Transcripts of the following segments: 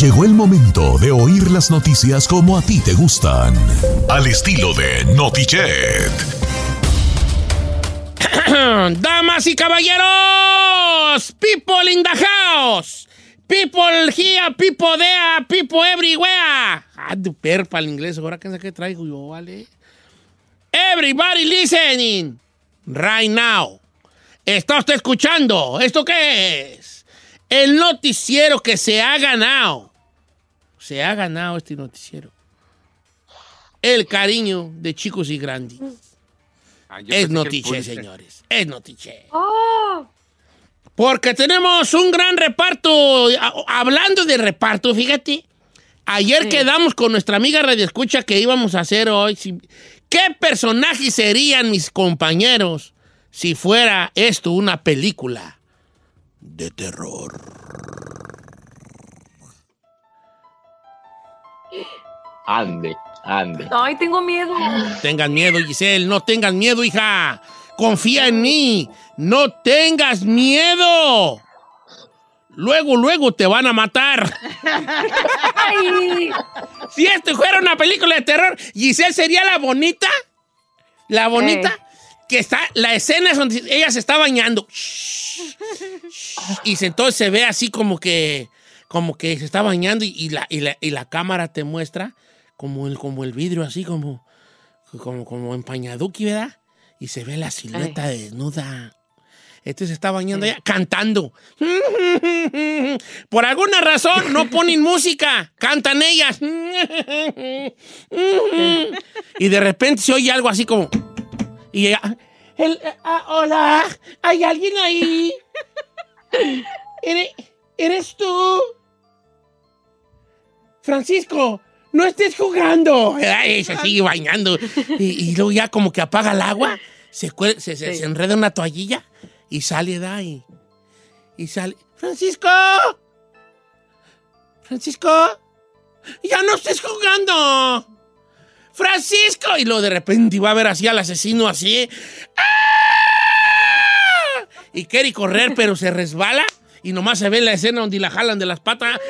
Llegó el momento de oír las noticias como a ti te gustan. Al estilo de Notichet. Damas y caballeros, people in the house, people here, people there, people everywhere. Ah, el inglés, ahora qué traigo yo, vale. Everybody listening right now. Está usted escuchando. ¿Esto qué es? El noticiero que se ha ganado. Se ha ganado este noticiero. El cariño de chicos y grandes. Ah, Es Pulitzer. señores. Es notiche. Porque tenemos un gran reparto. Hablando de reparto, fíjate. Ayer quedamos con nuestra amiga Radio Escucha que íbamos a hacer hoy. si- ¿Qué personajes serían mis compañeros si fuera esto una película de terror? Ande, ande. Ay, tengo miedo. Tengan miedo, Giselle. No tengas miedo, hija. Confía en mí. No tengas miedo. Luego, luego te van a matar. Ay, Si esto fuera una película de terror, Giselle sería la bonita. La bonita. Que está, la escena es donde ella se está bañando. Y se- entonces se ve así como que, como que se está bañando y, y la, y, la, y la cámara te muestra como el, como el vidrio así como, como, como empañaduki, ¿verdad? Y se ve la silueta desnuda. Entonces se está bañando ella cantando. Por alguna razón no ponen música, cantan ellas. Y de repente se oye algo así como. Y ella. el- ah, hola, ¿hay alguien ahí? ¿Eres, eres tú? Francisco, no estés jugando. Y se sigue bañando. Y, y luego ya como que apaga el agua, se, cuel- se, se- se enreda una toallilla y sale de ahí. Y sale. ¡Francisco! ¡Francisco! ¡Ya no estés jugando! ¡Francisco! Y luego de repente va a ver así al asesino así. ¡Ah! Y quiere correr, pero se resbala. Y nomás se ve la escena donde la jalan de las patas. ¡Ah!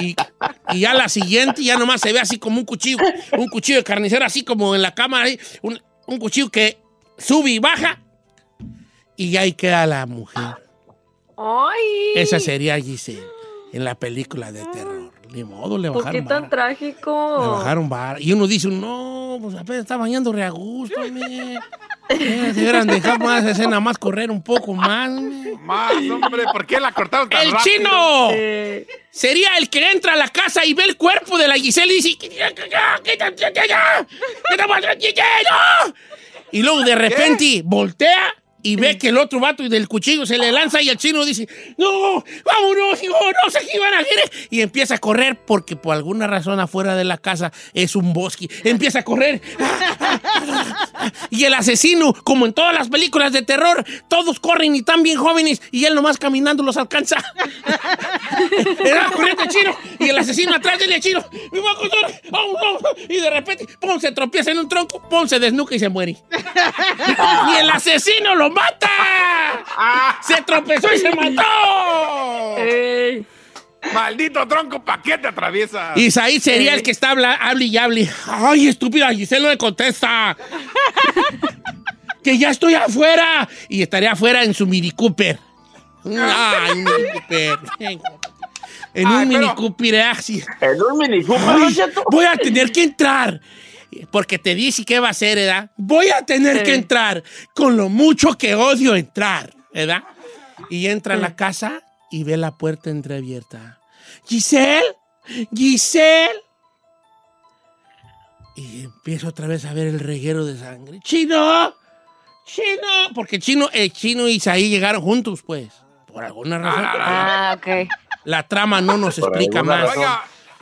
Y, y ya la siguiente, ya nomás se ve así como un cuchillo, un cuchillo de carnicero, así como en la cámara, ahí, un, un cuchillo que sube y baja. Y ahí queda la mujer. ay. Esa sería Giselle en la película de terror. Ni modo, le ¿Por qué bajaron tan vara. trágico? Le bajaron vara. Y uno dice, no, pues apenas está bañando re a gusto, hubieran dejado más escena, más correr un poco más. Más, hombre, ¿por qué la cortaron tan ¡El rápido? chino! Eh, Sería el que entra a la casa y ve el cuerpo de la Giselle y dice. Y luego de repente voltea y ve que el otro vato del cuchillo se le lanza y el chino dice, no, vámonos, hijo, no sé qué iban a hacer. Y empieza a correr porque por alguna razón afuera de la casa es un bosque. Empieza a correr. Y el asesino, como en todas las películas de terror, todos corren y están bien jóvenes y él nomás caminando los alcanza. Era corriendo el chino y el asesino atrás del chino. Y de repente, ¡pum! se tropieza en un tronco, ¡pum! se desnuca y se muere. ¡Y el asesino lo mata! ¡Se tropezó y se mató! ey. Maldito tronco, ¿para qué te atraviesa? Ahí sería el que está habla, hable y hable. ¡Ay, estúpida! Giselle no le contesta. ¡Que ya estoy afuera! Y estaría afuera en su Mini Cooper. Ay, un Mini Cooper. En un Mini Cooper, así. En un Mini Cooper, Ay, voy a tener que entrar. Porque te dice qué va a hacer, ¿verdad? Voy a tener Sí. que entrar con lo mucho que odio entrar, ¿verdad? Y entra a la casa y ve la puerta entreabierta. Giselle, Giselle. Y empiezo otra vez a ver el reguero de sangre. ¡Chino! ¡Chino! Porque Chino, eh, Chino y Isaí llegaron juntos, pues. Por alguna razón. Ah, ok. La trama no nos explica más. razón.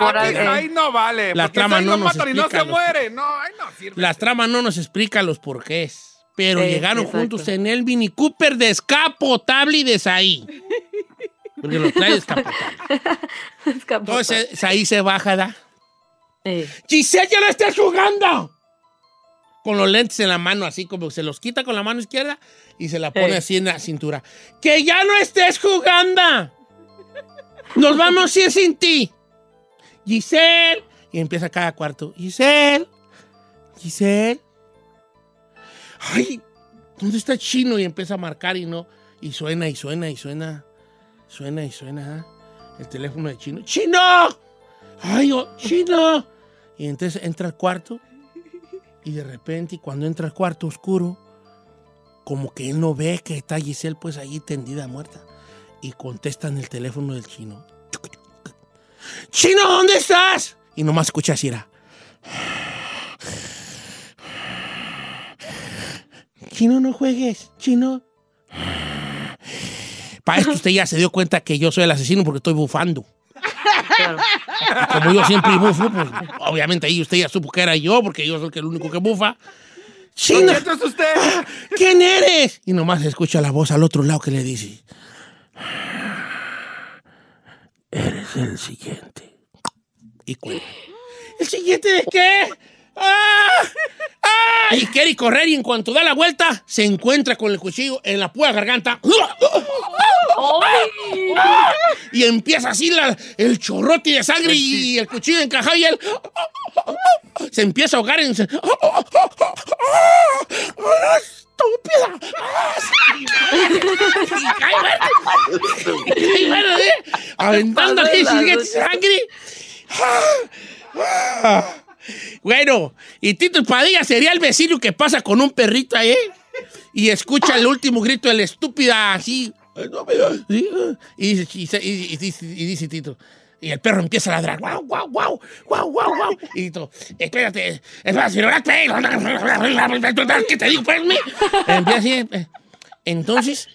Por aquí ahí. ahí no vale. La porque trama ahí no nos matan y no se los- muere. No, ahí no sirve. Las tramas no nos explica los porqués. Pero Sí, llegaron exacto. juntos en el Mini Cooper descapotable y de Saí. Porque lo trae descapotable. Entonces Saí se baja, ¿da? Sí. ¡Giselle, ya no estés jugando! Con los lentes en la mano, así como se los quita con la mano izquierda y se la pone así en la cintura. ¡Que ya no estés jugando! ¡Nos vamos a ir sin ti! ¡Giselle! Y empieza cada cuarto. ¡Giselle! ¡Giselle! ¡Ay! ¿Dónde está chino? Y empieza a marcar y no. Y suena y suena y suena. Suena y suena. ¿ah? El teléfono de chino. ¡Chino! ¡Ay, oh, chino! Y entonces entra al cuarto y de repente cuando entra al cuarto oscuro, como que él no ve que está Giselle pues ahí tendida muerta. Y contestan el teléfono del chino. ¡Chino, ¿dónde estás? Y nomás escucha así era. Chino, no juegues. Chino. Para esto usted ya se dio cuenta que yo soy el asesino porque estoy bufando. Claro. Como yo siempre bufo, pues obviamente ahí usted ya supo que era yo, porque yo soy el único que bufa. ¡Chino! Cheto, es usted. ¿Quién eres? Y nomás escucha la voz al otro lado que le dice: Eres el siguiente. Y cuelga. ¿El siguiente de qué? ¡Ah! ¡Ah! Y quiere correr y en cuanto da la vuelta, se encuentra con el cuchillo en la pura garganta. ¡Ay! Y empieza así la- el chorrote de sangre y el cuchillo encajado y él se empieza a ahogar en... ¡Estúpida! Y cae muerto. Y bueno, ¿eh? Aventando sigue sangre. Bueno, y Tito Padilla sería el vecino que pasa con un perrito ahí y escucha el último grito del estúpida así. y dice Tito. Y el perro empieza a ladrar. ¡Guau, guau, guau! ¡Guau, guau, guau! Y Tito, espérate, espérate, ¿qué te digo, pues? Empieza así. eh. Entonces,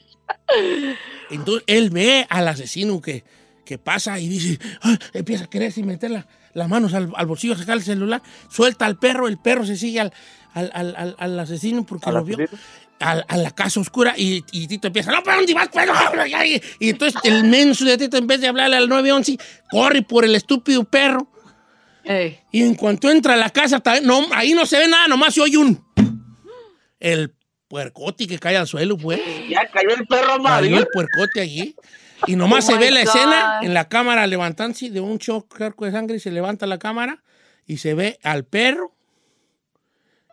entonces él ve al asesino que, que pasa y dice, "Ay", empieza a querer sin meter la- las manos al, al bolsillo, sacar el celular, suelta al perro, el perro se sigue al, al, al- asesino porque ¿Al lo vio. asesino? Al- A, la casa oscura y, y Tito empieza, no, ¿para dónde vas? Pues, no, no, ya", y, y entonces el menso de Tito, en vez de hablarle al 911, corre por el estúpido perro. Ey. Y en cuanto entra a la casa, no, ahí no se ve nada, nomás se oye un... El puercote que cae al suelo, pues. Ya cayó el perro Cayó amarillo. el puercote allí. Y nomás Oh se ve my la God. escena en la cámara levantándose de un charco de sangre y se levanta la cámara y se ve al perro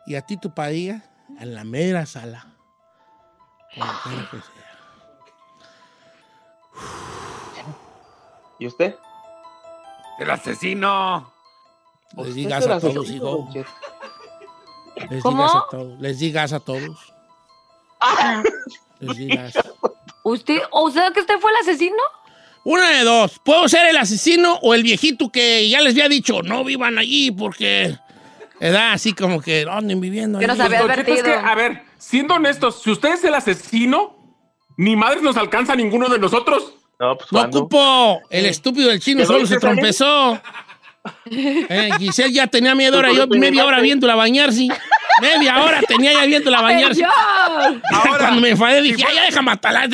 y a Tito Padilla en la mera sala. ¿Y usted? El asesino. Les digas a todos, asesino, hijo. Les ¿Cómo? digas a todos. Les digas a todos. Les digas. ¿Usted, o sea que usted fue el asesino? Una de dos. Puedo ser el asesino o el viejito que ya les había dicho, no vivan allí porque... ¿Verdad? Así como que anden viviendo Que nos había Cheto, es que, advertido. a ver, siendo honestos, si usted es el asesino, ni madres nos alcanza a ninguno de nosotros. No, pues ocupo. El estúpido del chino ¿Te solo lo se trompezó. Eh, Giselle ya tenía media hora, yo ¿Tú media hora viéndola bañarse. Media hora tenía ya viéndola bañarse. Ahora, Cuando me enfadé dije, "Ay, ya deja matarla.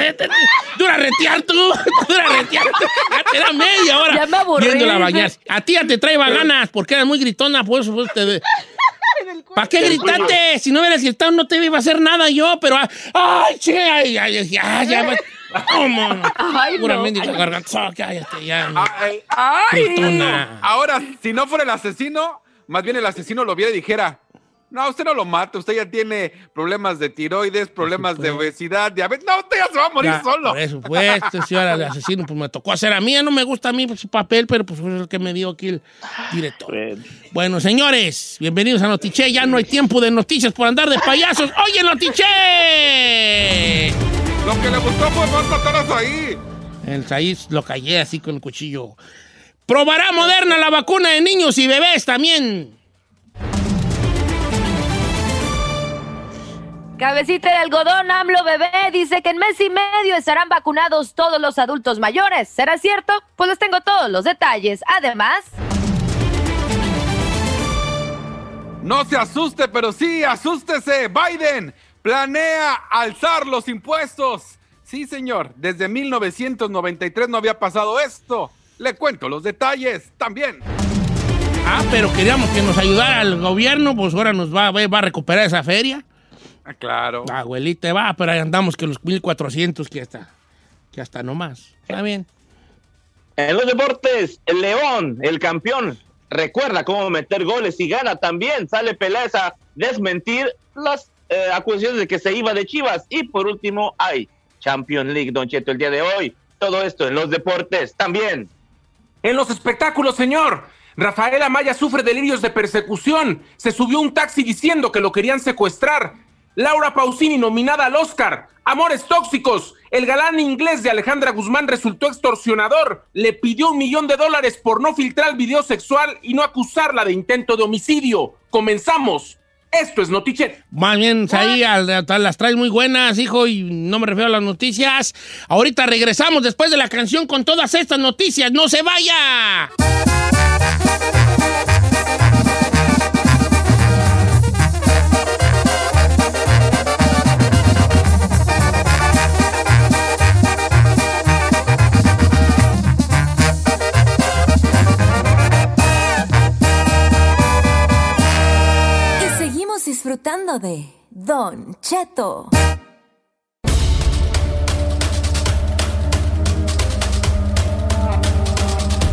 Dura retear tú. Dura retear. Ya te da media hora Ya me aburrí. viéndola bañarse. A ti ya te trae ganas porque eras muy gritona, por eso pues, te... ¿Para qué gritaste? Si no hubieras gritado no te iba a hacer nada yo, pero... ah, ¡Ay, che! ¡Ay, ay, ya, ya! ya ¿Cómo? Ay, no. Pura mendiga garganta. Oh, cállate, ya. ah, eh, ¡Ay! Gritona. ahora, si no fuera el asesino, más bien el asesino lo viera y dijera, No, usted no lo mata. Usted ya tiene problemas de tiroides, problemas de obesidad, diabetes. No, usted ya se va a morir Ya, solo. Por eso, pues, este señor el asesino, pues me tocó hacer a mí. No me gusta a mí su papel, pero pues fue el que me dio aquí el director. Bueno. Bueno, señores, bienvenidos a Notiche. Ya no hay tiempo de noticias por andar de payasos. ¡Oye, Notiche! Lo que le gustó fue más mataras ahí. El Saís lo callé así con el cuchillo. Probará Moderna la vacuna de niños y bebés también. Cabecita de algodón, AMLO bebé, dice que en mes y medio estarán vacunados todos los adultos mayores. ¿Será cierto? Pues les tengo todos los detalles. Además, No se asuste, pero sí, asústese. Biden planea alzar los impuestos. Sí, señor, desde 1993 no había pasado esto. Le cuento los detalles también. Ah, pero queríamos que nos ayudara el gobierno, pues ahora nos va, va a recuperar esa feria. Ah, claro. Abuelita, va, pero ahí andamos que los 1400 que hasta, que hasta no más. Está bien. En los deportes, el León, el campeón, recuerda cómo meter goles y gana también. Sale Peláez a desmentir las eh, acusaciones de que se iba de Chivas. Y por último, hay Champions League, Don Cheto, el día de hoy. Todo esto en los deportes también. En los espectáculos, señor. Rafael Amaya sufre delirios de persecución. Se subió un taxi diciendo que lo querían secuestrar. Laura Pausini nominada al Oscar. Amores tóxicos. El galán inglés de Alejandra Guzmán resultó extorsionador. Le pidió un millón de dólares por no filtrar el video sexual y no acusarla de intento de homicidio. Comenzamos. Esto es Notichet. Más bien, ahí al- las traes muy buenas, hijo, y no me refiero a las noticias. Ahorita regresamos después de la canción con todas estas noticias. ¡No se vaya! Disfrutando de Don Cheto.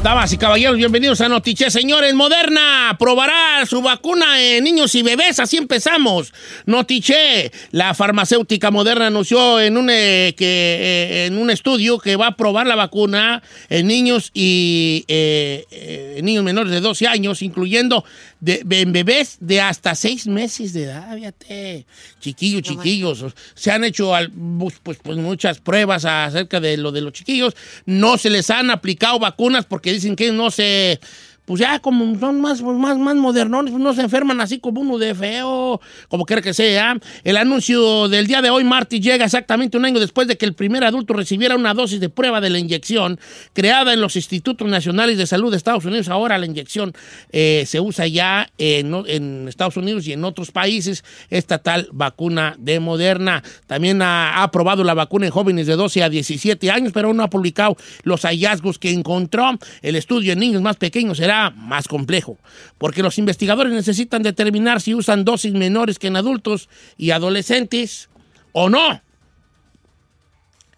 Damas y caballeros, bienvenidos a Notiche. Señores, Moderna probará su vacuna en niños y bebés. Así empezamos. Notiche, la farmacéutica Moderna anunció en un, eh, que, eh, en un estudio que va a probar la vacuna en niños y eh, niños menores de 12 años, incluyendo de, en bebés de hasta 6 meses de edad. Fíjate, chiquillos, chiquillos. Se han hecho al- pues, pues, pues, muchas pruebas acerca de lo de los chiquillos. No se les han aplicado vacunas porque dicen que no se. Pues ya como son más, más, más modernones, pues no se enferman así como uno de feo, como quiera que sea. El anuncio del día de hoy, Marty, llega exactamente un año después de que el primer adulto recibiera una dosis de prueba de la inyección creada en los Institutos Nacionales de Salud de Estados Unidos. Ahora la inyección eh, se usa ya en, Estados Unidos y en otros países, esta tal vacuna de Moderna. También ha, ha aprobado la vacuna en jóvenes de 12 a 17 años, pero aún no ha publicado los hallazgos que encontró. El estudio en niños más pequeños será más complejo, porque los investigadores necesitan determinar si usan dosis menores que en adultos y adolescentes o no.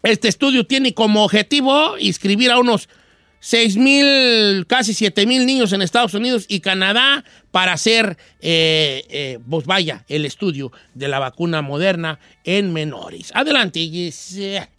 Este estudio tiene como objetivo inscribir a unos 6 mil, casi 7 mil niños en Estados Unidos y Canadá para hacer, eh, eh, pues vaya, el estudio de la vacuna moderna en menores. Adelante, Giselle.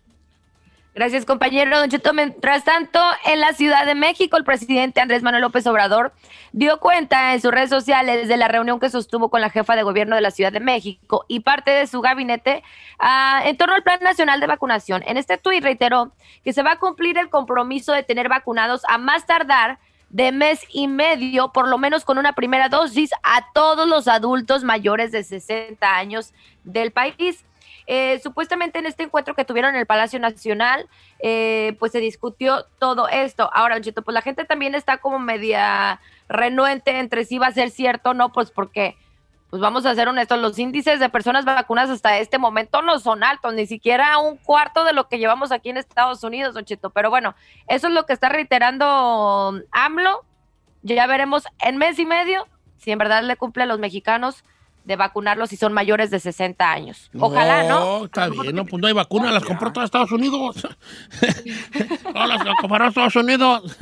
Gracias, compañero Don Cheto. Mientras tanto, en la Ciudad de México, el presidente Andrés Manuel López Obrador dio cuenta en sus redes sociales de la reunión que sostuvo con la jefa de gobierno de la Ciudad de México y parte de su gabinete ah, en torno al Plan Nacional de Vacunación. En este tuit reiteró que se va a cumplir el compromiso de tener vacunados a más tardar de mes y medio, por lo menos con una primera dosis, a todos los adultos mayores de 60 años del país. Eh, supuestamente en este encuentro que tuvieron en el Palacio Nacional, eh, pues se discutió todo esto. Ahora, Cheto, pues la gente también está como media renuente entre si va a ser cierto o no, pues porque, pues vamos a ser honestos, los índices de personas vacunadas hasta este momento no son altos, ni siquiera un cuarto de lo que llevamos aquí en Estados Unidos, Don. Pero bueno, eso es lo que está reiterando AMLO. Ya veremos en mes y medio si en verdad le cumple a los mexicanos de vacunarlos si son mayores de 60 años. Ojalá, ¿no? está bien, no, pues no hay vacuna, las compró todos Estados Unidos. no, las compró Estados Unidos.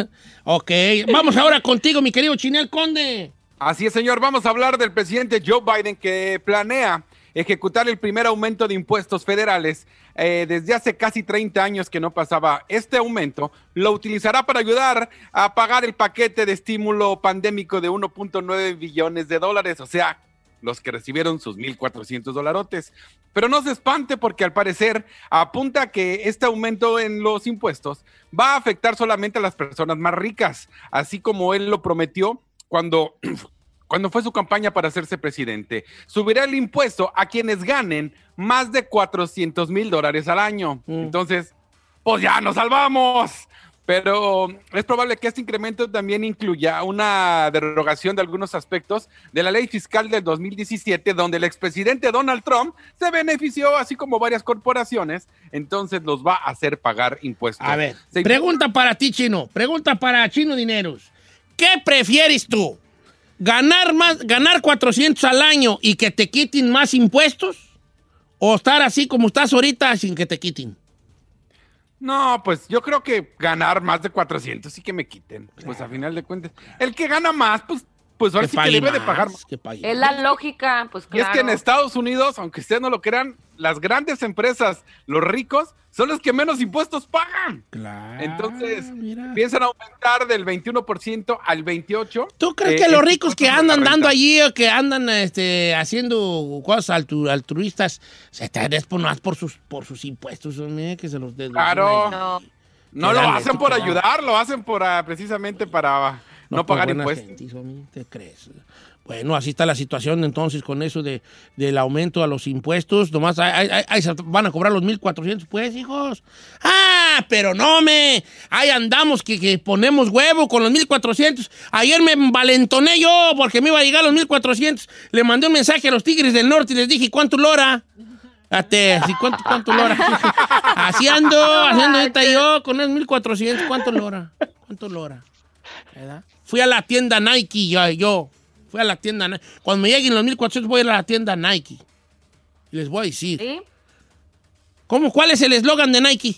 ok, vamos ahora contigo, mi querido Chinel Conde. Así es, señor. Vamos a hablar del presidente Joe Biden que planea ejecutar el primer aumento de impuestos federales. Eh, desde hace casi 30 años que no pasaba este aumento, lo utilizará para ayudar a pagar el paquete de estímulo pandémico de 1.9 billones de dólares, o sea, los que recibieron sus 1.400 dolarotes. Pero no se espante porque al parecer apunta que este aumento en los impuestos va a afectar solamente a las personas más ricas, así como él lo prometió cuando cuando fue su campaña para hacerse presidente. Subirá el impuesto a quienes ganen más de 400 mil dólares al año. Mm. Entonces, pues ya nos salvamos. Pero es probable que este incremento también incluya una derogación de algunos aspectos de la ley fiscal del 2017, donde el expresidente Donald Trump se benefició, así como varias corporaciones, entonces los va a hacer pagar impuestos. A ver, Se- pregunta para ti, Chino. Pregunta para Chino Dineros. ¿Qué prefieres tú? ¿Ganar, más, ¿Ganar 400 al año y que te quiten más impuestos? ¿O estar así como estás ahorita sin que te quiten? No, pues yo creo que ganar más de 400 sí que me quiten. Pues a final de cuentas, el que gana más, pues, pues ahora sí que debe de pagar más. que pague Es la lógica, pues Y es claro. que en Estados Unidos, aunque ustedes no lo crean, las grandes empresas, los ricos, son los que menos impuestos pagan. Claro, Entonces, mira. empiezan a aumentar del 21% al 28%. ¿Tú crees eh, que los ricos que andan dando allí o que andan este, haciendo cosas altru- altruistas se están es por, más por sus, por sus impuestos? hombre, que se los den- Claro. No. No lo hacen por que ayudar, lo hacen por ah, precisamente para no, por pagar buena impuestos. gente, ¿Te crees? Bueno, así está la situación entonces con eso de, del aumento a los impuestos. Nomás ahí se van a cobrar los 1.400, pues, hijos. Ah, pero no me. Ahí andamos que, que ponemos huevo con los 1.400. Ayer me valentoné yo porque me iba a llegar los 1.400. Le mandé un mensaje a los Tigres del Norte y les dije, ¿cuánto lora? Ate, así, ¿cuánto, cuánto lora? Así ando, haciendo ahorita yo con esos 1.400. ¿Cuánto lora? ¿Cuánto lora? ¿verdad? Fui a la tienda Nike, yo, yo. Fui a la tienda Nike. Cuando me lleguen los 1400 voy a ir a la tienda Nike. Y les voy a decir. ¿Sí? ¿Cómo, ¿Cuál es el eslogan de Nike?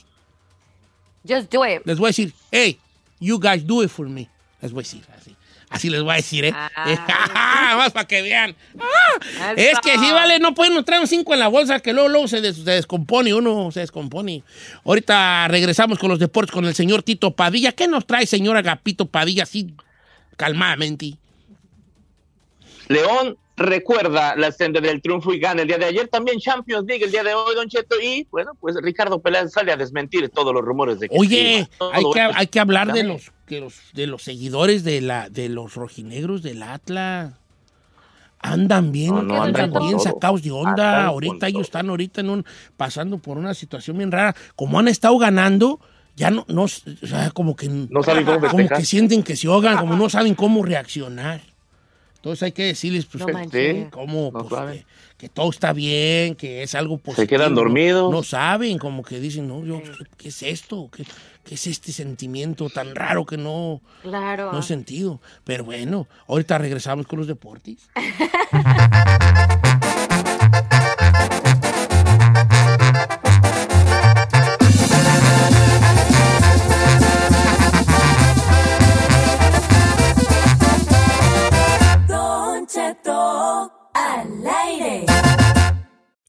Just do it. Les voy a decir, hey, you guys do it for me. Les voy a decir así. Así les voy a decir, ¿eh? Ah. Más para que vean. Ah, es que sí, vale, no pueden traer un 5 en la bolsa que luego, luego se, des- se descompone, uno se descompone. Ahorita regresamos con los deportes con el señor Tito Padilla. ¿Qué nos trae, señor Agapito Padilla, así calmadamente? León recuerda la senda del triunfo y gana el día de ayer. También Champions League el día de hoy, Don Cheto. Y bueno, pues Ricardo Peláez sale a desmentir todos los rumores de que. Oye, hay que, hay que hablar de los, que los, de los seguidores de, la, de los rojinegros del Atlas. Andan bien, No, no, andan bien sacados de onda. Andan ahorita ellos están ahorita en un, pasando por una situación bien rara. Como han estado ganando, ya no, no o sea, como que, No saben cómo como que sienten que se ahogan, como no saben cómo reaccionar. Entonces hay que decirles pues, No cómo, no pues, que, que todo está bien, que es algo positivo. quedan ¿no? dormidos. No, saben, como que dicen, no, yo, ¿qué, qué es esto? ¿Qué, qué es este sentimiento tan raro que no, Claro. no he sentido? Pero bueno, ahorita regresamos con los deportes.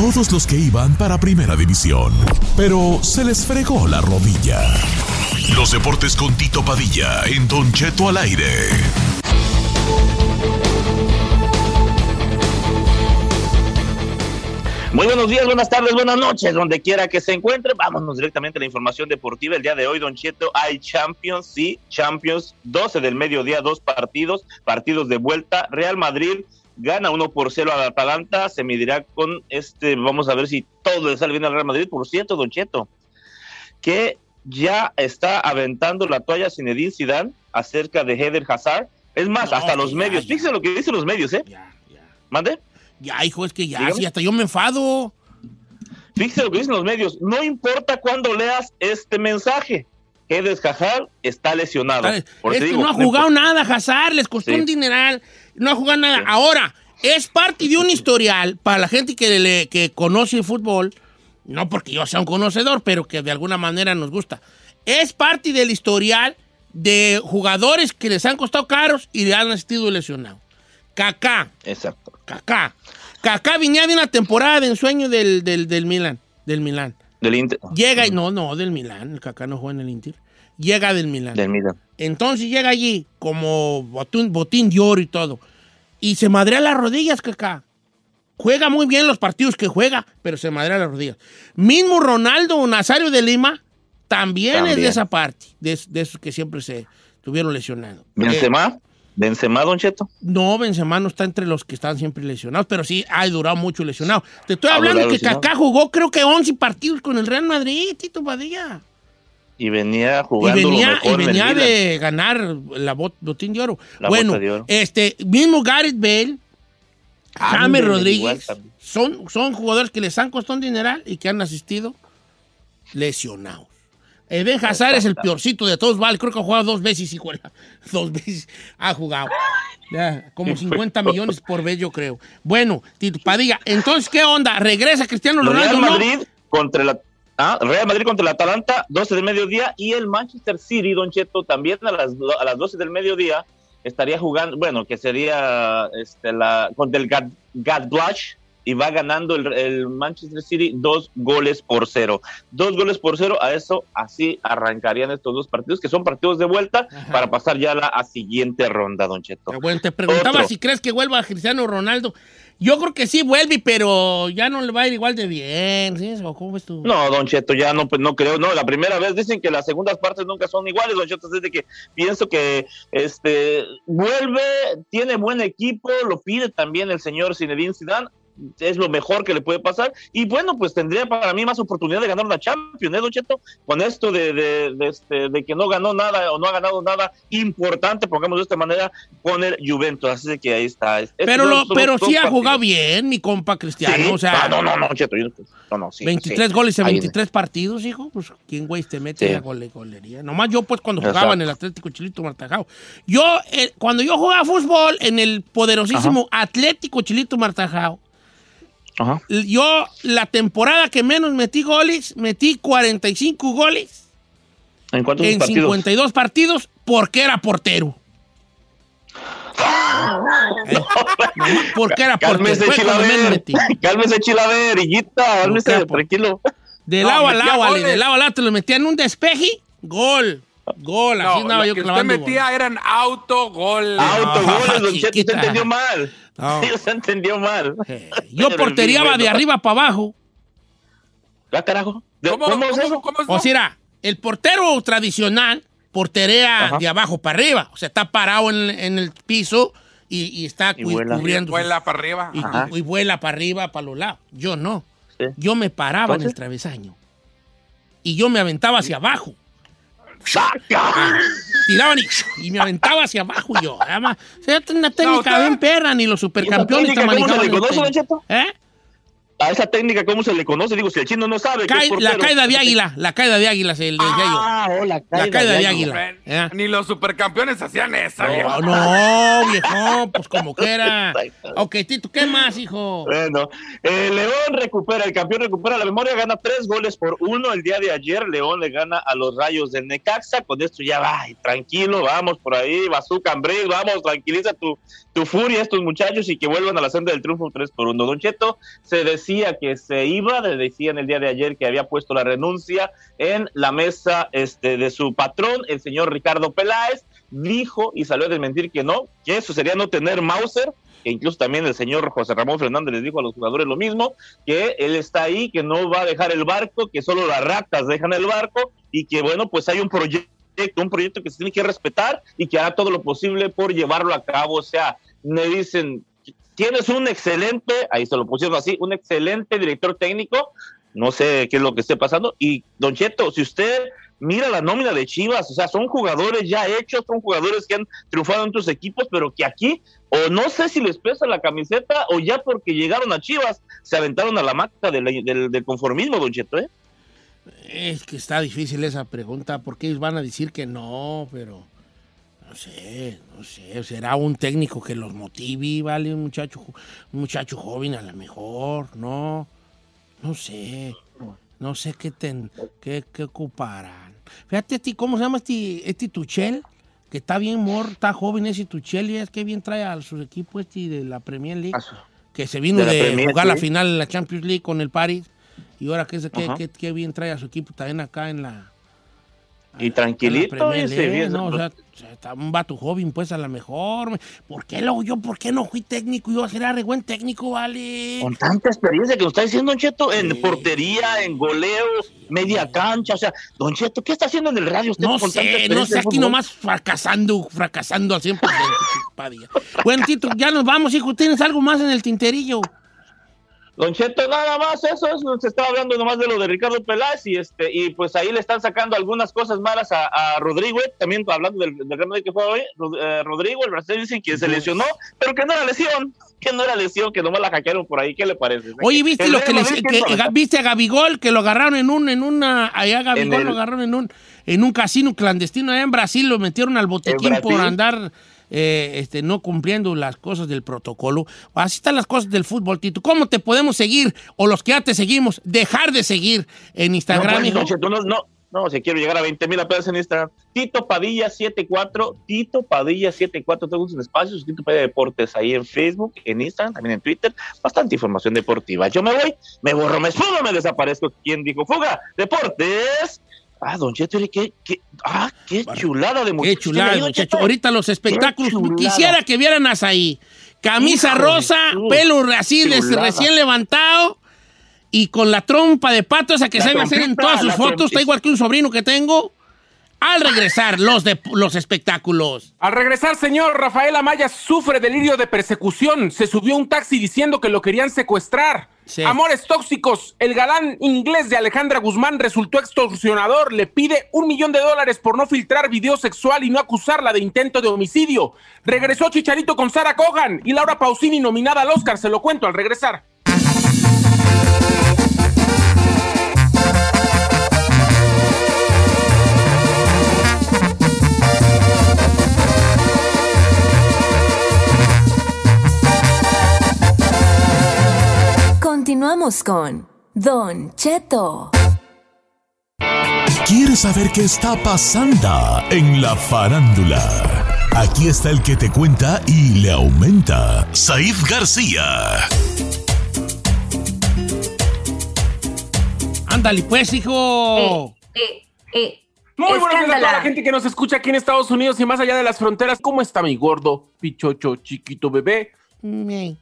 Todos los que iban para Primera División, pero se les fregó la rodilla. Los deportes con Tito Padilla en Don Cheto al aire. Muy buenos días, buenas tardes, buenas noches, donde quiera que se encuentre. Vámonos directamente a la información deportiva. El día de hoy, Don Cheto, hay Champions, sí, Champions, 12 del mediodía, dos partidos, partidos de vuelta. Real Madrid gana 1 por 0 al Atalanta, se medirá con este, vamos a ver si todo le sale bien al Real Madrid. Por cierto, Don Cheto, que ya está aventando la toalla Zinedine Zidane acerca de Heder Hazard. Es más, No, hasta los ya, medios. ya. Fíjense lo que dicen los medios, ¿eh? Ya, ya. ¿Mande? Ya, hijo, es que ya, Dígame. sí, hasta yo me enfado. Fíjese lo que dicen los medios. No importa cuándo leas este mensaje. Heder Hazard está lesionado. Digo, no ha jugado nada, Hazard, les costó Sí. un dineral, no ha jugado nada. Ahora, es parte de un historial para la gente que, le, que conoce el fútbol, no porque yo sea un conocedor, pero que de alguna manera nos gusta. Es parte del historial de jugadores que les han costado caros y le han sido lesionados. Kaká, Exacto. Kaká. Kaká venía de una temporada de ensueño del, del, del Milan, del Milan. Del Inter. Llega y no, no, del Milan, el Kaká no juega en el Inter. Llega del Milan. Del Milan. Entonces llega allí como botín, botín de oro y todo. Y se madrea las rodillas, Kaká. Juega muy bien los partidos que juega, pero se madrea las rodillas. Mismo Ronaldo Nazario de Lima también, es de esa parte, de, de esos que siempre se tuvieron lesionados. Eh, Benzema. Benzema, Don Cheto. no, Benzema no está entre los que están siempre lesionados, pero sí ha durado mucho lesionado. Te estoy Ha hablando que. Kaká jugó creo que 11 partidos con el Real Madrid, Tito Padilla. Y venía Y jugando lo venía, mejor y venía de ganar la bot- botín de oro. La bueno, bota de oro. este mismo Gareth Bale, James Ándale, Rodríguez, son, son jugadores que les han costado un dineral y que han asistido lesionados. Eden Hazard es el peorcito de todos, vale, creo que ha jugado dos veces, hijo, dos veces ha jugado. Ya, como 50 millones por vez, yo creo. Bueno, Tito Padilla, entonces, ¿qué onda? ¿Regresa Cristiano Real Ronaldo? no? Madrid contra la ah, Real Madrid contra el Atalanta, 12 del mediodía, y el Manchester City, Don Cheto, también a las, a las 12 del mediodía estaría jugando, bueno, que sería este, la, contra el Gad, Gadblash, y va ganando el, el Manchester City dos goles por cero. Dos goles por cero, a eso así arrancarían estos dos partidos, que son partidos de vuelta, Ajá. para pasar ya a la a siguiente ronda, Don Cheto. Bueno, te preguntaba Otro. si crees que vuelva Cristiano Ronaldo. Yo creo que sí vuelve, pero ya no le va a ir igual de bien. ¿sí? ¿O ¿Cómo ves tú? No, Don Cheto, ya no, pues no creo, no, la primera vez dicen que las segundas partes nunca son iguales, Don Cheto, es de que pienso que este vuelve, tiene buen equipo, lo pide también el señor Zinedine Zidane, es lo mejor que le puede pasar, y bueno, pues tendría para mí más oportunidad de ganar una Champions, ¿eh, Don Cheto? Con esto de, de, de este, de que no ganó nada o no ha ganado nada importante, pongamos de esta manera, con el Juventus, así de que ahí está. Estos pero lo, pero sí ha jugado bien, mi compa Cristiano. Sí. O sea, Ah, no, no, no, Cheto, yo- no, no, sí, 23 sí. goles en Ahí- 23 partidos, hijo. Pues, ¿quién, güey, te mete en la gole- golería? Nomás yo, pues, cuando Exacto. jugaba en el Atlético Chilito Martajao. Yo, eh, cuando yo jugaba fútbol en el poderosísimo Atlético Chilito Martajao, Ajá. yo, la temporada que menos metí goles, metí 45 goles ¿En cuántos en partidos? 52 partidos porque era portero. ¿Eh? Nomás Porque era portero. Cálmese, menos Chilaver. Cálmese, Chilaver, higuita. Cálmese, tranquilo. De No, lado a metía lado, Ale, de lado a lado, te lo metía en un despeje, gol. Gol, así No, andaba lo yo que usted metía eran autogoles. Autogoles, Don Cheto, chiquita. entendió mal. No. Se entendió mal. Yo portería va bueno. de arriba para abajo. Ah, carajo. ¿De- ¿Cómo, ¿Cómo es eso? cómo es O sea, el portero tradicional porterea Ajá. de abajo para arriba. O sea, está parado en, en el piso y, y está Y vuela. cubriendo. Vuela para arriba. y, Ajá. y- y vuela para arriba, para los lados. Yo no. Sí. Yo me paraba en el travesaño. Y yo me aventaba hacia abajo. ¡Saca! Tiraban y, y me aventaba hacia abajo yo. Además, una técnica usted- bien perra, ni los supercampeones Cheto? ¿Eh? A esa técnica, ¿cómo se le conoce? Digo, si el chino no sabe. que es la caída de águila, la caída de águila se le decía yo. Ah, oh, la caída, La caída de águila. águila. ¿eh? Ni los supercampeones hacían esa. No, viejo. no, viejo, pues como quiera. Ok, Tito, ¿qué más, hijo? Bueno, eh, León recupera, el campeón recupera la memoria, gana tres goles por uno el día de ayer. León le gana a los rayos del Necaxa. Con esto ya va, tranquilo, vamos por ahí, Bazooka Cambril, vamos, tranquiliza tu, tu furia estos muchachos y que vuelvan a la senda del triunfo 3 por 1. Don Cheto se decía que se iba, le decían el día de ayer que había puesto la renuncia en la mesa este, de su patrón, el señor Ricardo Peláez. Dijo y salió a desmentir que no, que eso sería no tener Mauser, que incluso también el señor José Ramón Fernández les dijo a los jugadores lo mismo, que él está ahí, que no va a dejar el barco, que solo las ratas dejan el barco y que bueno, pues hay un proyecto, un proyecto que se tiene que respetar y que hará todo lo posible por llevarlo a cabo. O sea, me dicen, tienes un excelente, ahí se lo pusieron así, un excelente director técnico, no sé qué es lo que esté pasando. Y Don Cheto, si usted mira la nómina de Chivas, o sea, son jugadores ya hechos, son jugadores que han triunfado en otros equipos, pero que aquí, o no sé si les pesa la camiseta, o ya porque llegaron a Chivas, se aventaron a la del, del, del conformismo, Don Cheto, ¿eh? Es que está difícil esa pregunta, porque ellos van a decir que no, pero no sé, no sé, será un técnico que los motive, vale, un muchacho, un muchacho joven a lo mejor, no, no sé, no sé qué ten, qué, qué ocuparán. Fíjate, ti, ¿cómo se llama este, este Tuchel? Que está bien mor, está joven ese Tuchel y es que bien trae a su equipo este de la Premier League, que se vino De la de, Premier, jugar la final de la Champions League con el Paris y ahora que, que, Ajá. que, que bien trae a su equipo también acá en la, Y tranquilito, en la ¿no? O sea, o sea, un vato joven, pues a lo mejor. ¿Por qué lo, yo, por qué no fui técnico? Yo sería re buen técnico, vale. con tanta experiencia que nos está diciendo Don Cheto, en portería, en goleo, media cancha, o sea, Don Cheto, ¿qué está haciendo en el radio usted No con sé, no sé, aquí nomás fracasando, fracasando al 100%. Padilla. Bueno, Tito, ya nos vamos, hijo. ¿Tienes algo más en el tinterillo? Don Cheto, nada más eso, es, se estaba hablando nomás de lo de Ricardo Peláez y este y pues ahí le están sacando algunas cosas malas a, a Rodrigo, eh, también hablando del, del que fue hoy, Rod- eh, Rodrigo, el brasileño dicen que se lesionó, pero que no era lesión, que no era lesión, que nomás la hackearon por ahí, ¿qué le parece? Oye, ¿viste lo que le Madrid, que- ¿quién que- sabe? viste a Gabigol que lo agarraron en un en una allá Gabigol el- lo agarraron en un en un casino clandestino allá en Brasil lo metieron al botiquín por andar eh, este no cumpliendo las cosas del protocolo. Así están las cosas del fútbol, Tito. ¿Cómo te podemos seguir o los que ya te seguimos dejar de seguir en No, Instagram, pues? Don Cheto, no, no, no, si quiero llegar a 20 mil apenas en Instagram. Tito Padilla 74, Tito Padilla 74, tengo un espacio, Tito Padilla Deportes ahí en Facebook, en Instagram, también en Twitter, bastante información deportiva. Yo me voy, me borro, me esfumo, me desaparezco. ¿Quién dijo fuga? Deportes. Ah, Don Cheto, qué, qué, ah, qué chulada de Qué muchacho. chulada, Don. Cheto. Ahorita los espectáculos. Quisiera que vieran a ahí. Camisa rosa, tú. pelo así recién levantado y con la trompa de pato esa que La sabe hacer en todas sus fotos. Está igual que un sobrino que tengo. Al regresar, los, de, los espectáculos. Al regresar, señor, Rafael Amaya sufre delirio de persecución. Se subió un taxi diciendo que lo querían secuestrar. Sí. Amores tóxicos. El galán inglés de Alejandra Guzmán resultó extorsionador. Le pide un millón de dólares por no filtrar video sexual y no acusarla de intento de homicidio. Regresó Chicharito con Sara Cogan y Laura Pausini nominada al Oscar. Se lo cuento al regresar. Continuamos con Don Cheto. ¿Quieres saber qué está pasando en la farándula? Aquí está el que te cuenta y le aumenta, Saif García. Ándale, pues, hijo. Eh, eh, Muy buenos días a toda la gente que nos escucha aquí en Estados Unidos y más allá de las fronteras. ¿Cómo está mi gordo, pichocho, chiquito bebé? Mm,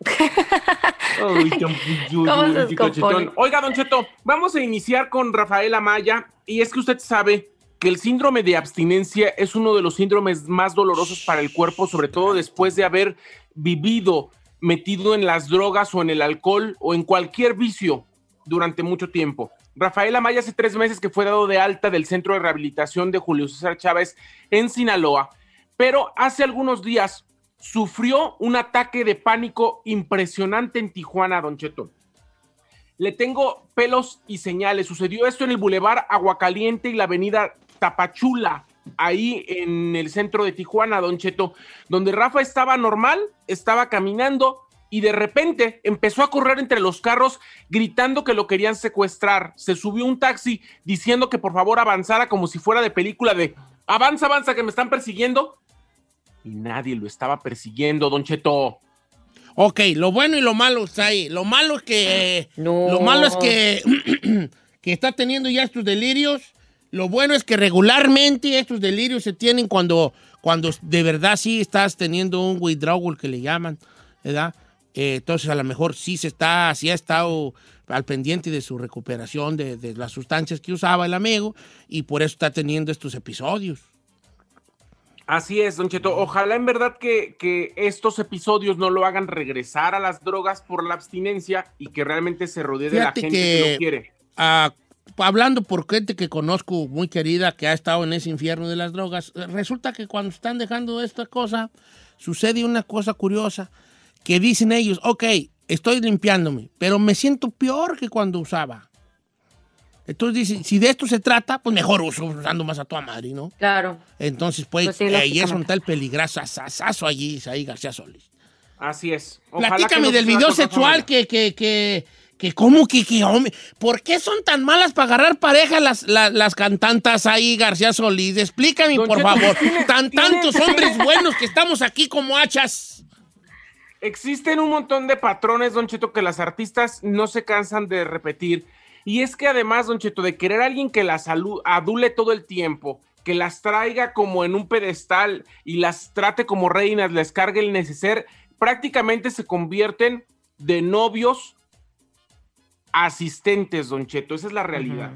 Oiga, Don Cheto, vamos a iniciar con Rafael Amaya. Y es que usted sabe que el síndrome de abstinencia es uno de los síndromes más dolorosos para el cuerpo, sobre todo después de haber vivido metido en las drogas o en el alcohol o en cualquier vicio durante mucho tiempo. Rafael Amaya hace tres meses que fue dado de alta del centro de rehabilitación de Julio César Chávez en Sinaloa, pero hace algunos días sufrió un ataque de pánico impresionante en Tijuana, Don Cheto. Le tengo pelos y señales. Sucedió esto en el Boulevard Aguacaliente y la avenida Tapachula, ahí en el centro de Tijuana, Don Cheto, donde Rafa estaba normal, estaba caminando y de repente empezó a correr entre los carros gritando que lo querían secuestrar. Se subió un taxi diciendo que por favor avanzara como si fuera de película de avanza, avanza, que me están persiguiendo. Y nadie lo estaba persiguiendo, Don Cheto. Ok, lo bueno y lo malo está ahí. Lo malo es que. Lo malo es que, que está teniendo ya estos delirios. Lo bueno es que regularmente estos delirios se tienen cuando, cuando de verdad sí estás teniendo un withdrawal que le llaman, ¿verdad? Eh, entonces a lo mejor sí se está, sí ha estado al pendiente de su recuperación de, de las sustancias que usaba el amigo y por eso está teniendo estos episodios. Así es, Don Cheto. Ojalá en verdad que, que estos episodios no lo hagan regresar a las drogas por la abstinencia y que realmente se rodee de la gente que, lo quiere. ah, hablando por gente que conozco muy querida que ha estado en ese infierno de las drogas, resulta que cuando están dejando esta cosa, sucede una cosa curiosa, que dicen ellos, ok, estoy limpiándome, pero me siento peor que cuando usaba. Entonces dicen, si de esto se trata, pues mejor uso usando más a toda madre, ¿no? Claro. Entonces, pues, Pues sí, eh, y es un tal peligroso asazo allí, ahí García Solís. Así es. Ojalá Platícame que no del video sexual que, que, que, que, ¿cómo que, que, hombre? ¿Por qué son tan malas para agarrar pareja las, las, las cantantas ahí, García Solís? Explícame, Don por Cheto, favor. tiene- tan tiene- tantos hombres buenos que estamos aquí como hachas. Existen un montón de patrones, Don Cheto, que las artistas no se cansan de repetir. Y es que además, Don Cheto, de querer a alguien que las adule todo el tiempo, que las traiga como en un pedestal y las trate como reinas, les cargue el neceser, prácticamente se convierten de novios asistentes, Don Cheto. Esa es la realidad.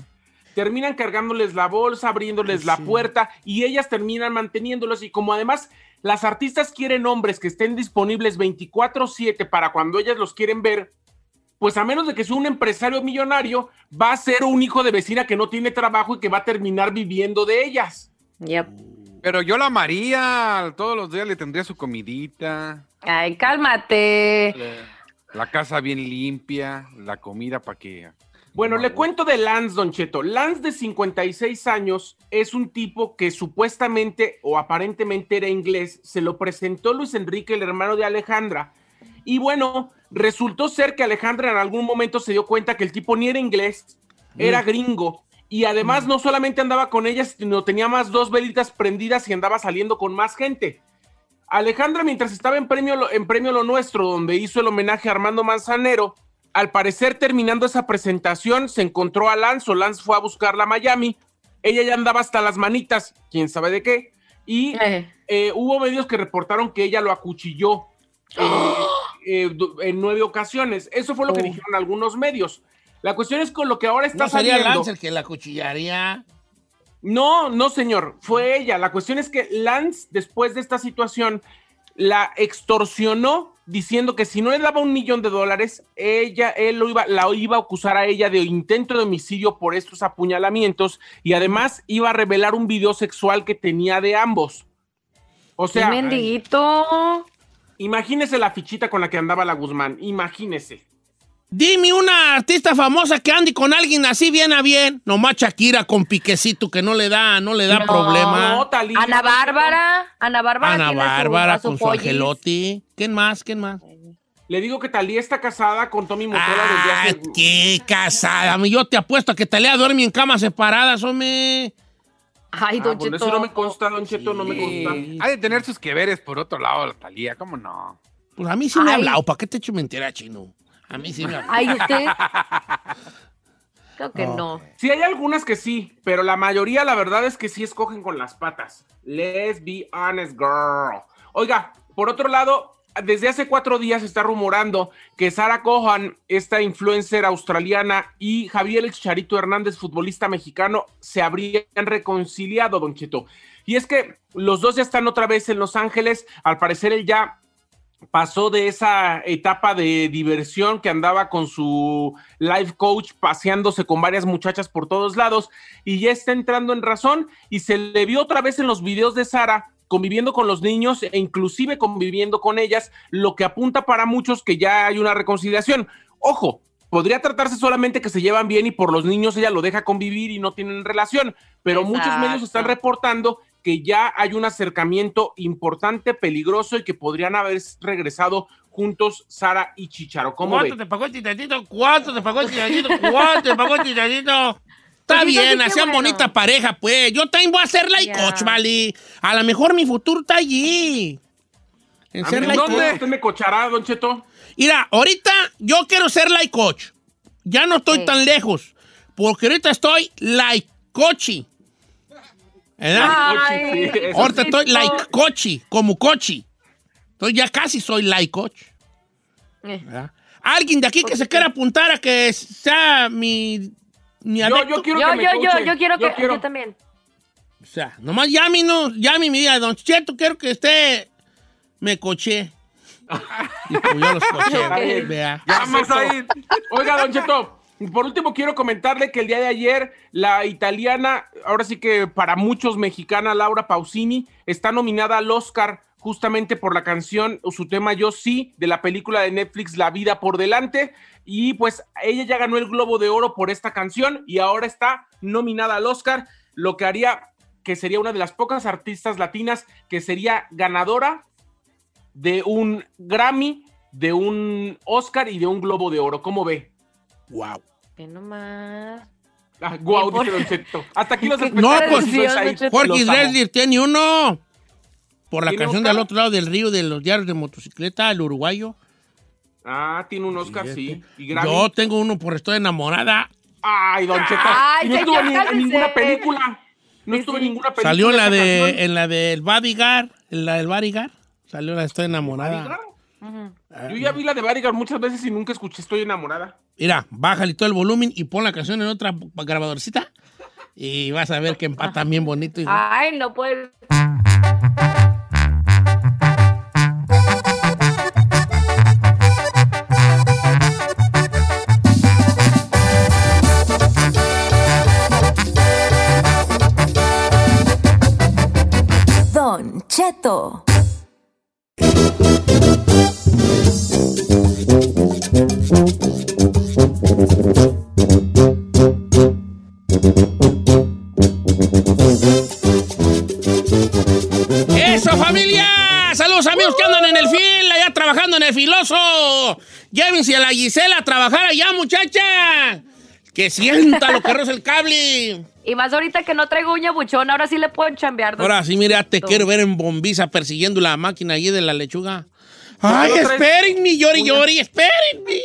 Terminan cargándoles la bolsa, abriéndoles la puerta y ellas terminan manteniéndolos. Y como además las artistas quieren hombres que estén disponibles 24/7 para cuando ellas los quieren ver, pues a menos de que sea un empresario millonario, va a ser un hijo de vecina que no tiene trabajo y que va a terminar viviendo de ellas. Yep. Pero yo la amaría, todos los días le tendría su comidita, Ay, cálmate. la casa bien limpia, la comida para que... Bueno, le cuento de Lance, Don Cheto. Lance, de 56 años, es un tipo que supuestamente o aparentemente era inglés. Se lo presentó Luis Enrique, el hermano de Alejandra. Y bueno, resultó ser que Alejandra en algún momento se dio cuenta que el tipo ni era inglés, era gringo. Y además no solamente andaba con ella, sino tenía más dos velitas prendidas y andaba saliendo con más gente. Alejandra, mientras estaba en premio, Lo- en premio Lo Nuestro, donde hizo el homenaje a Armando Manzanero, al parecer terminando esa presentación, se encontró a Lance, o Lance fue a buscarla a Miami. Ella ya andaba hasta las manitas, quién sabe de qué. Y eh, hubo medios que reportaron que ella lo acuchilló eh, eh, en nueve ocasiones. Eso fue lo que Oh. dijeron algunos medios. La cuestión es con lo que ahora está ¿No sería saliendo. Lance el que la cuchillaría? No, no, señor, fue ella. La cuestión es que Lance, después de esta situación, la extorsionó diciendo que si no le daba un millón de dólares, ella, él lo iba, la iba a acusar a ella de intento de homicidio por estos apuñalamientos y además iba a revelar un video sexual que tenía de ambos. O sea, ¡Qué mendiguito! Imagínese la fichita con la que andaba la Guzmán, imagínese. Dime una artista famosa que ande con alguien así bien a bien. Nomás Shakira con piquecito que no le da, no le da No, problema. No, Talía. Ana Bárbara. Ana Bárbara. Ana Bárbara su con su angelote. ¿Quién más? ¿Quién más? Le digo que Talía está casada con Tommy Motola desde Ah, hace... qué casada. Yo te apuesto a que Talía duerme en camas separadas, hombre. Ay, Ah, Don bueno, Cheto. eso no me consta, Don Cheto, no me consta. Ha de tener sus que veres por otro lado, la Talía, ¿cómo no? Pues a mí sí me ha hablado. ¿Para qué te echo mentira, chino? A mí sí me ha hablado. Ay, usted. Creo que no. Sí, hay algunas que sí, pero la mayoría, la verdad es que sí escogen con las patas. Let's be honest, girl. Oiga, por otro lado, desde hace cuatro días se está rumorando que Sara Cohan, esta influencer australiana, y Javier El Hernández, futbolista mexicano, se habrían reconciliado, Don Cheto. Y es que los dos ya están otra vez en Los Ángeles. Al parecer, él ya pasó de esa etapa de diversión que andaba con su life coach paseándose con varias muchachas por todos lados y ya está entrando en razón y se le vio otra vez en los videos de Sara conviviendo con los niños e inclusive conviviendo con ellas, lo que apunta para muchos que ya hay una reconciliación. Ojo, podría tratarse solamente que se llevan bien y por los niños ella lo deja convivir y no tienen relación, pero muchos medios están reportando que ya hay un acercamiento importante, peligroso y que podrían haber regresado juntos Sara y Chicharo. ¿Cómo ¿Cuánto ve? te pagó el titadito? ¿Cuánto te pagó el titadito? ¿Cuánto te pagó el titadito? Está Pues bien, entonces, qué hacían bueno. bonita pareja, pues. Yo también voy a ser like Ya. coach, vale. A lo mejor mi futuro está allí. En A ser like ¿Dónde coach. usted me cochará, Don Cheto? Mira, ahorita yo quiero ser like coach. Ya no estoy Sí. tan lejos. Porque ahorita estoy like cochi. ¿Verdad? Ay, Sí, ahorita sí, estoy like cochi, como cochi. Entonces ya casi soy like coach. Eh. ¿verdad? Alguien de aquí que se quiera apuntar a que sea mi Yo, yo quiero Yo, que me yo, yo, coache. yo quiero que. quiero- Yo también. O sea, nomás llámenos, llame mi vida, don Cheto, quiero que usted me coche. y pues yo los coché, vea. Ya Vamos acepto. a ir. Oiga, Don Cheto, por último quiero comentarle que el día de ayer la italiana, ahora sí que para muchos mexicana, Laura Pausini, está nominada al Oscar justamente por la canción o su tema Yo sí de la película de Netflix La vida por delante y pues ella ya ganó el Globo de Oro por esta canción y ahora está nominada al Oscar, lo que haría que sería una de las pocas artistas latinas que sería ganadora de un Grammy, de un Oscar y de un Globo de Oro. ¿Cómo ve? Wow. Ve nomás. Ah, guau, Bien, dice por- Don Cheto. Hasta aquí los ¿Qué- espectáculos. No, pues? Jorge. Drexler tiene uno. Por la ¿Tiene canción Oscar? del otro lado del río de los diarios de motocicleta, el uruguayo. Ah, tiene un Oscar, sí. Y. Yo tengo uno por Estoy enamorada. Ay, Don Cheto. Ay, y no estuvo ni en ninguna película. No Sí, estuvo en sí. ninguna película. Salió en la de canción. en la del Bodyguard, en la del Bodyguard. Salió la de Estoy enamorada. Yo ya vi la de Bodyguard muchas veces y nunca escuché Estoy enamorada. Mira, bájale todo el volumen y pon la canción en otra grabadorcita. Y vas a ver que empatan bien bonito. hijo. Ay, no puede. A trabajar allá, muchacha. Que sienta lo que roza el cable. Y más ahorita que no traigo uña buchona, ahora sí le puedo chambear. Ahora sí, mira, te quiero ver en bombiza persiguiendo la máquina allí de la lechuga. ¡Ay, ¿No traes espérenme, llori, llori, espérenme!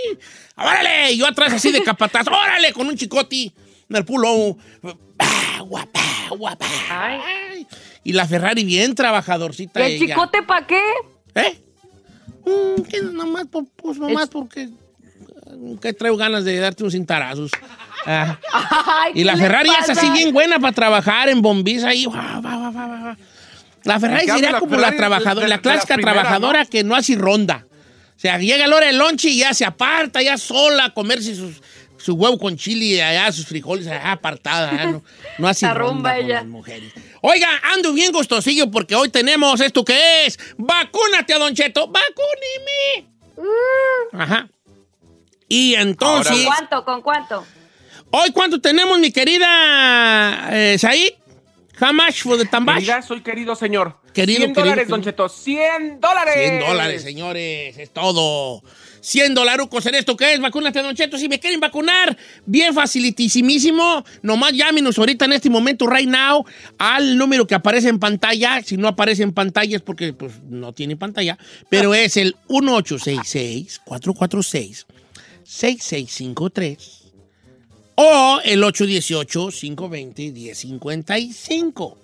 ¡Órale! Yo atrás así de capataz, ¡órale! Con un chicoti en el pulo. ¡Ah, guapa, guapa! Ay. Y la Ferrari bien trabajadorcita ¿Y el ella. chicote para qué? ¿Eh? Mm, que nomás, por- pues nomás porque eh, que traigo ganas de darte unos cintarazos. Ah. Ay, Y la ¿qué le Ferrari es así bien buena para trabajar en bombiza ahí. Va, va, va, va, va. La Ferrari sería la como Ferrari la trabajadora, de- de- la clásica las primeras, trabajadora que no hace ronda. O sea, llega la hora del lonche y ya se aparta, ya sola a comerse sus, su huevo con chile allá, sus frijoles allá apartada. ya no, no hace La ronda rumba con ella. las mujeres. Oiga, ando bien gustosillo porque hoy tenemos esto que es Vacúnate a Don Cheto, vacúneme. Ajá. Y entonces, ¿Con cuánto? ¿Con cuánto? hoy cuánto tenemos, mi querida eh, Said? How much for the tambash? Querida, soy querido señor. Querido, 100 querido, dólares, querido. Don Cheto. 100 dólares. 100 dólares, señores, es todo. 100 dolarucos en esto que es, vacúnate, Don Cheto. Si me quieren vacunar, bien facilitísimísimo. Nomás llámenos ahorita en este momento, right now, al número que aparece en pantalla. Si no aparece en pantalla es porque pues, no tiene pantalla. Pero es el 1866-446-6653. O el 818-520-1055.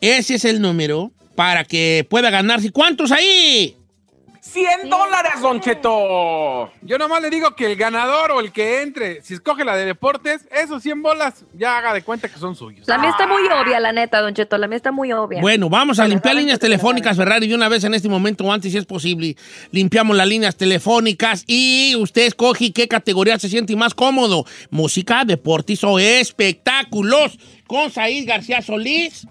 Ese es el número para que pueda ganarse. ¿Cuántos ahí? 100 dólares, Don Cheto. Yo nomás le digo que el ganador o el que entre, si escoge la de deportes, esos 100 bolas, ya haga de cuenta que son suyos. La mía está muy obvia, la neta, Don Cheto. La mía está muy obvia. Bueno, vamos a limpiar líneas telefónicas, Ferrari, de una vez en este momento o antes, si es posible. Limpiamos las líneas telefónicas y usted escoge qué categoría se siente más cómodo. Música, deportes o espectáculos. Con Said García Solís.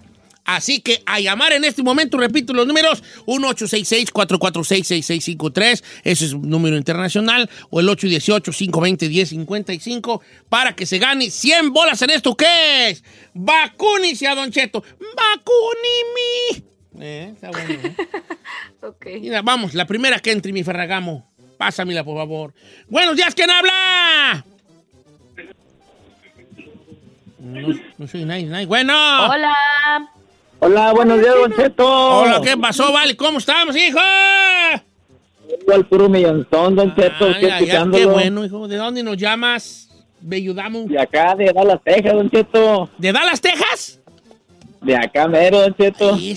Así que a llamar en este momento, repito los números, 1-866-446-6653, ese es un número internacional, o el 818-520-1055, para que se gane 100 bolas en esto, ¿qué es? Vacúnice a Don Cheto. Vacunimi. Eh, está bueno. ¿eh? Ok. Mira, vamos, la primera que entre, mi Ferragamo. Pásamela, por favor. Buenos días, ¿quién habla? No, no soy nadie, nadie. Bueno. Hola. Hola, buenos días, Don Cheto. Hola, ¿qué pasó, Vale? ¿Cómo estamos, hijo? Al puro millonzón, Don Cheto, ay, escuchándolo. qué bueno, hijo. ¿De dónde nos llamas? Belludamo. De acá, de Dallas, Texas, Don Cheto. ¿De Dallas, Texas? De acá, mero, Don Cheto. Ahí.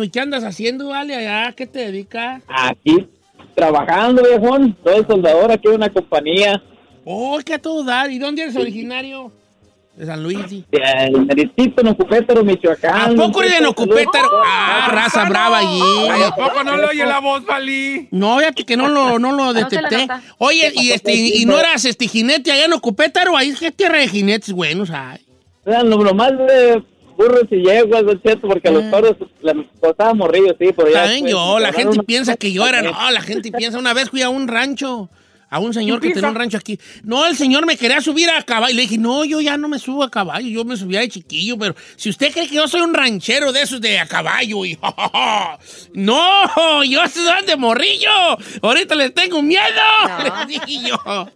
¿Y qué andas haciendo, Vale, allá? ¿Qué te dedicas? Aquí, trabajando, viejón. Soy soldador aquí en una compañía. Oh, qué a todo dar. ¿Y dónde eres originario? De San Luis, sí. El meritito Nocupétaro, Michoacán. ¿A poco eres Cheto, Nocupétaro? saludos. Ah, raza brava allí. Ay, ¿A poco no le oye la voz, Valí? No, fíjate que no lo, no lo detecté. Oye, y este, y, no eras este jinete allá en Ocupétaro, ahí es que tierra de jinetes buenos hay. Vean, lo nomás de burros y yeguas, Don Cheto, porque a los toros les costaba morrillo, sí, pero ya. Pues, yo, la gente piensa que yo era, no, la gente piensa, una vez fui a un rancho, a un señor que tenía un rancho aquí. No, el señor me quería subir a caballo. Le dije, no, yo ya no me subo a caballo, yo me subía de chiquillo, pero si usted cree que yo soy un ranchero de esos de a caballo, y no, yo soy de morrillo, ahorita les tengo miedo, les dije yo.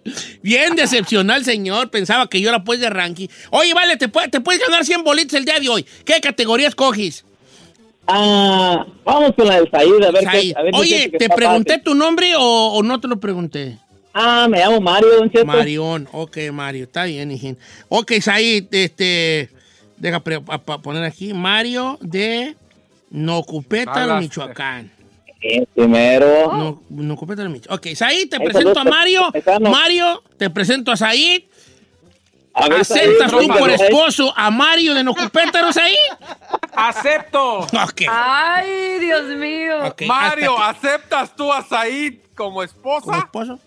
Bien decepcional señor, pensaba que yo era pues de ranking. Oye, vale, te, puede- te puedes ganar 100 bolitos el día de hoy. ¿Qué categoría escoges? Ah, vamos con la del Said, a ver Said. qué. a ver, Oye, ¿te pregunté fácil. tu nombre o, o no te lo pregunté? Ah, me llamo Mario, Don Cheto. Marión, ok, Mario, está bien, hijín. Ok, Said, este, deja poner aquí, Mario de Nocupétalo, Dallas, Michoacán. Sí, primero. No, Nocupétalo, Michoacán. Ok, Said, te Ahí presento a Mario. Mario, te presento a Said. A ver, ¿Aceptas Said, tú por esposo a Mario de Nocupétalo, Said? Acepto. Ok. Ay, Dios mío. Mario, ¿aceptas tú a Said como ¿Como esposa? esposo?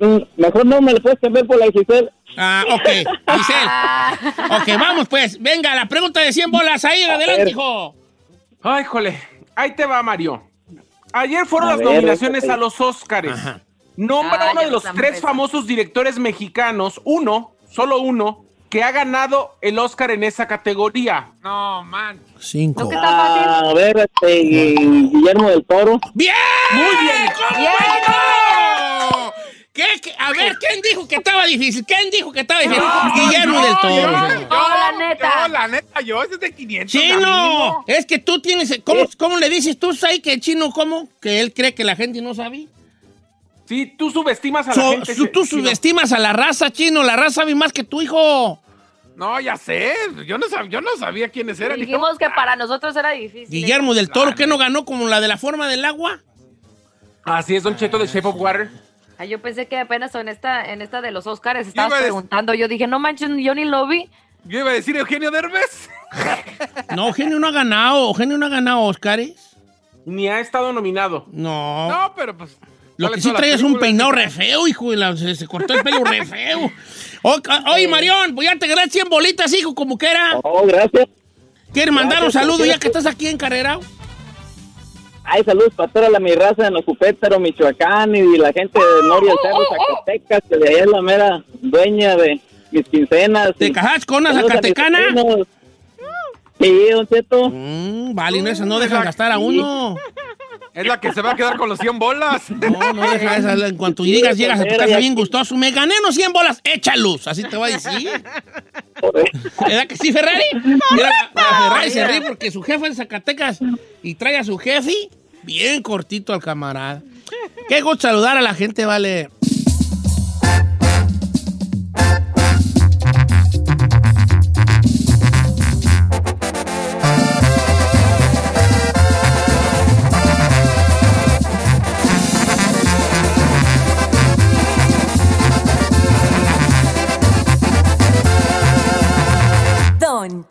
Mm, Mejor no me lo puedes cambiar por la Giselle. Ah, ok, Giselle. Ok, vamos pues. Venga, la pregunta de 100 bolas ahí, adelante, ver. hijo. Ay, jole. Ahí te va, Mario. Ayer fueron A las ver, nominaciones a los Óscares. Ajá. Nombra Ah, uno de los tres eso. famosos directores mexicanos, uno, solo uno, que ha ganado el Oscar en esa categoría. No, man. Cinco. ¿No que está fácil? A ver, este, Guillermo del Toro. ¡Bien! Muy bien. ¿Cómo Bien. ¿Qué, qué? A ver, ¿quién dijo que estaba difícil? ¿Quién dijo que estaba difícil? Guillermo del Toro. Yo, la neta. yo, la neta, yo, ese es de 500. Chino, es que tú tienes... ¿Cómo, cómo le dices tú, Sai, que chino, cómo? Que él cree que la gente no sabe. Sí, tú subestimas a la So- gente. su- tú Chino. subestimas a la raza, chino. La raza sabe más que tu hijo. No, ya sé. Yo no, sab- yo no sabía quiénes eran. Dijimos que para nosotros era difícil. Guillermo del Toro, ¿qué no ganó como la de la forma del agua? Así es, Don Cheto de Shape of Water. Ay, yo pensé que apenas en esta, en esta de los Oscars estabas preguntando. Yo dije, no manches, yo ni lo vi. Yo iba a decir Eugenio Derbez. No, Eugenio no ha ganado. Eugenio no ha ganado Oscars. Ni ha estado nominado. No. No, pero pues. Lo ¿cuáles que sí trae es un peinado re feo, hijo. de la- se, se cortó el pelo re feo. O- oye, Marión, pues ya te gané 100 bolitas, hijo, como que era. Oh, gracias. ¿Quieres mandar un saludo gracias. ya que estás aquí en Carrera? Ay, saludos para toda la mi raza de Nocupétaro, Michoacán y la gente de Noria del Cerro, Zacatecas, que de allá es la mera dueña de mis quincenas. ¿Te cajas con una zacatecana? Sí, Don Cheto. Mm, vale, no, no dejan gastar a uno. Es la que se va a quedar con los 100 bolas. No, no deja esa. En cuanto llegas, llegas a tu casa bien gustoso. Me gané unos 100 bolas, échalos. Así te va a decir. ¿Verdad que sí, Ferrari? Mira, Ferrari se ríe porque su jefe es de Zacatecas y trae a su jefe bien cortito al camarada. Qué gusto saludar a la gente, vale.